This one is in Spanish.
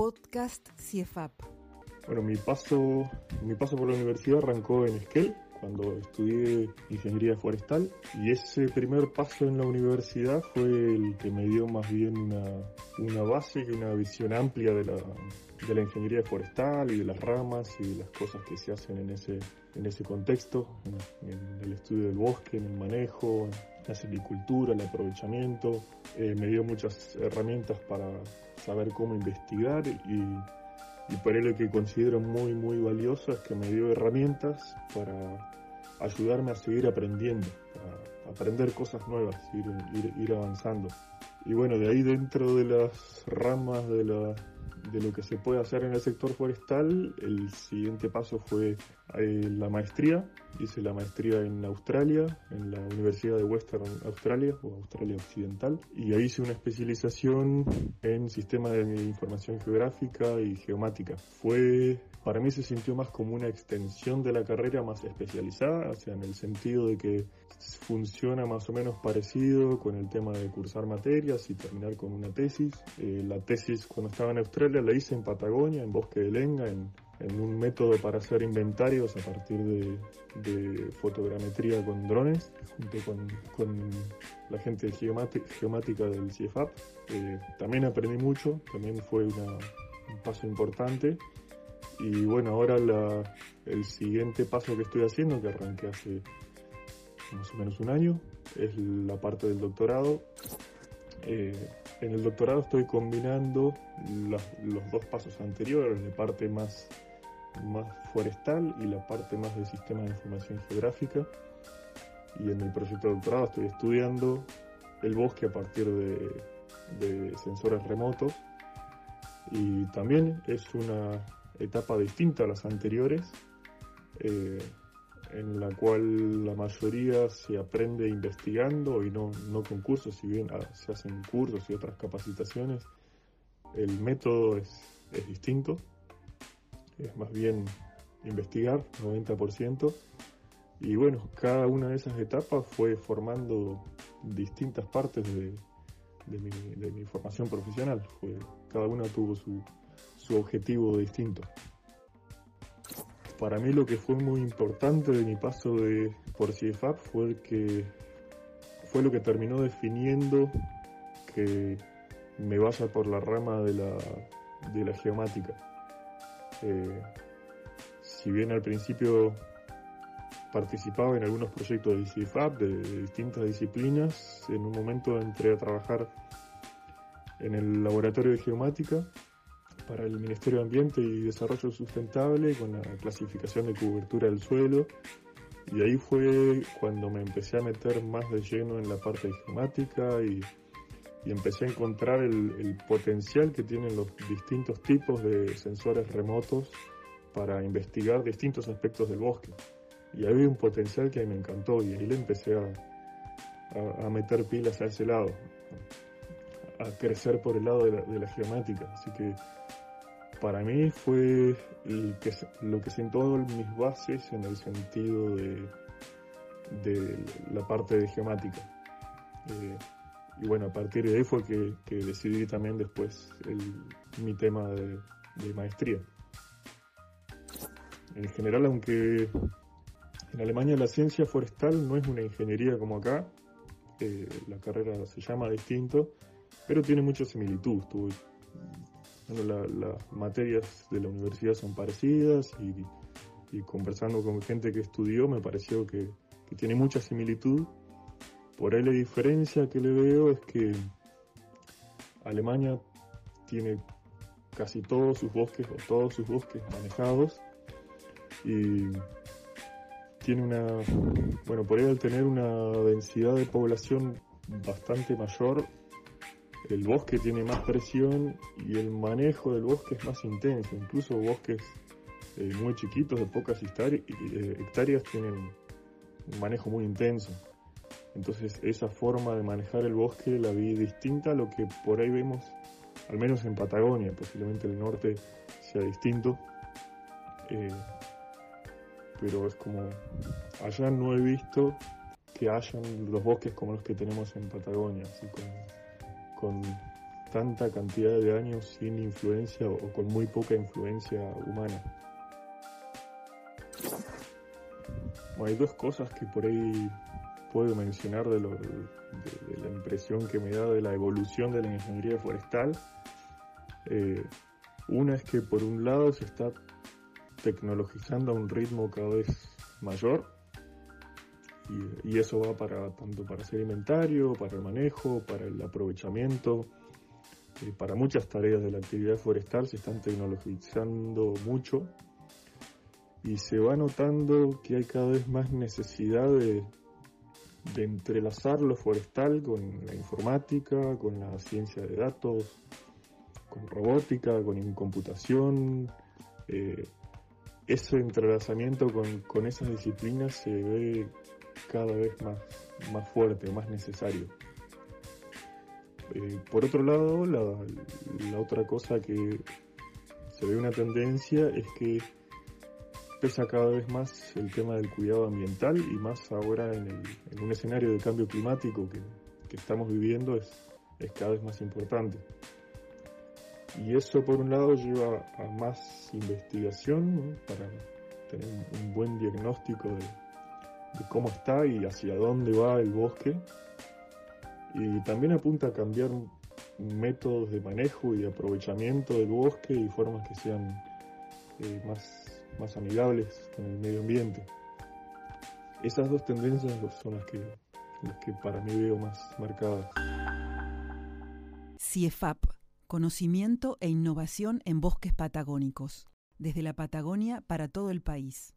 Podcast CIEFAP. Bueno, mi paso, mi paso por la universidad arrancó en Esquel, cuando estudié ingeniería forestal y ese primer paso en la universidad fue el que me dio más bien una, una base y una visión amplia de la, de la ingeniería forestal y de las ramas y de las cosas que se hacen en ese, en ese contexto, en, el estudio del bosque, en el manejo, en la silvicultura, el aprovechamiento. Eh, me dio muchas herramientas para saber cómo investigar y por ello que considero muy muy valioso es que me dio herramientas para ayudarme a seguir aprendiendo, a aprender cosas nuevas, ir avanzando. Y bueno, de ahí dentro de las ramas de la, de lo que se puede hacer en el sector forestal, el siguiente paso fue eh, la maestría. Hice la maestría en Australia, en la Universidad de Western Australia o Australia Occidental, y ahí hice una especialización en sistema de información geográfica y geomática. Fue para mí se sintió más como una extensión de la carrera más especializada, o sea, en el sentido de que funciona más o menos parecido con el tema de cursar materias y terminar con una tesis. Eh, la tesis cuando estaba en Australia la hice en Patagonia, en Bosque de Lenga, en, un método para hacer inventarios a partir de, fotogrametría con drones, junto con, la gente de geomática del CIEFAP. Eh, también aprendí mucho, también fue un paso importante y bueno, ahora el siguiente paso que estoy haciendo, que arranqué hace más o menos un año, es la parte del doctorado. Eh, en el doctorado estoy combinando los dos pasos anteriores, la parte más, más forestal y la parte más del sistema de información geográfica. Y en el proyecto de doctorado estoy estudiando el bosque a partir de, de sensores remotos. Y también es una etapa distinta a las anteriores, eh, en la cual la mayoría se aprende investigando y no, no con cursos, si bien ah, se hacen cursos y otras capacitaciones, el método es, es distinto, es más bien investigar, 90%, y bueno, cada una de esas etapas fue formando distintas partes de, de, mi, formación profesional, cada una tuvo su, su objetivo distinto. Para mí lo que fue muy importante de mi paso de, por CIEFAP fue que fue lo que terminó definiendo que me vaya por la rama de la, de la geomática. Eh, si bien al principio participaba en algunos proyectos de CIEFAP de distintas disciplinas, en un momento entré a trabajar en el laboratorio de geomática para el Ministerio de Ambiente y Desarrollo Sustentable con la clasificación de cobertura del suelo. Y ahí fue cuando me empecé a meter más de lleno en la parte de geomática y, empecé a encontrar el, potencial que tienen los distintos tipos de sensores remotos para investigar distintos aspectos del bosque. Y había un potencial que a me encantó y ahí le empecé a, a, meter pilas a ese lado, a crecer por el lado de la, de la geomática. Así que para mí fue lo que sentó mis bases en el sentido de, la parte de geomática. Eh, y bueno, a partir de ahí fue que, decidí también después mi tema de, maestría. En general, aunque en Alemania la ciencia forestal no es una ingeniería como acá, eh, la carrera se llama distinto, pero tiene mucha similitud. Las materias de la universidad son parecidas y, conversando con gente que estudió me pareció que, tiene mucha similitud. Por ahí la diferencia que le veo es que Alemania tiene casi todos sus bosques o todos sus bosques manejados y tiene una, bueno, por ahí al tener una densidad de población bastante mayor, el bosque tiene más presión y el manejo del bosque es más intenso. Incluso bosques eh, muy chiquitos de pocas eh, hectáreas tienen un manejo muy intenso. Entonces esa forma de manejar el bosque la vi distinta a lo que por ahí vemos, al menos en Patagonia, posiblemente el norte sea distinto. Eh, pero es como, allá no he visto que hayan los bosques como los que tenemos en Patagonia, así como con tanta cantidad de años sin influencia o con muy poca influencia humana. hay dos cosas que por ahí puedo mencionar de, la impresión que me da de la evolución de la ingeniería forestal. Eh, una es que por un lado se está tecnologizando a un ritmo cada vez mayor y, eso va para tanto para ser inventario, para el manejo, para el aprovechamiento, para muchas tareas de la actividad forestal se están tecnologizando mucho y se va notando que hay cada vez más necesidad de, entrelazar lo forestal con la informática, con la ciencia de datos, con robótica, con computación. Eh, ese entrelazamiento con, esas disciplinas se ve cada vez más, más fuerte, más necesario. Eh, por otro lado, la, otra cosa que se ve una tendencia es que pesa cada vez más el tema del cuidado ambiental y más ahora en, un escenario de cambio climático que, estamos viviendo es, cada vez más importante. Y eso por un lado lleva a más investigación para tener un buen diagnóstico de, de cómo está y hacia dónde va el bosque. Y también apunta a cambiar métodos de manejo y de aprovechamiento del bosque y formas que sean eh, más más amigables con el medio ambiente. Esas dos tendencias son las que, las que para mí veo más marcadas. CIEFAP, Conocimiento e Innovación en Bosques Patagónicos, desde la Patagonia para todo el país.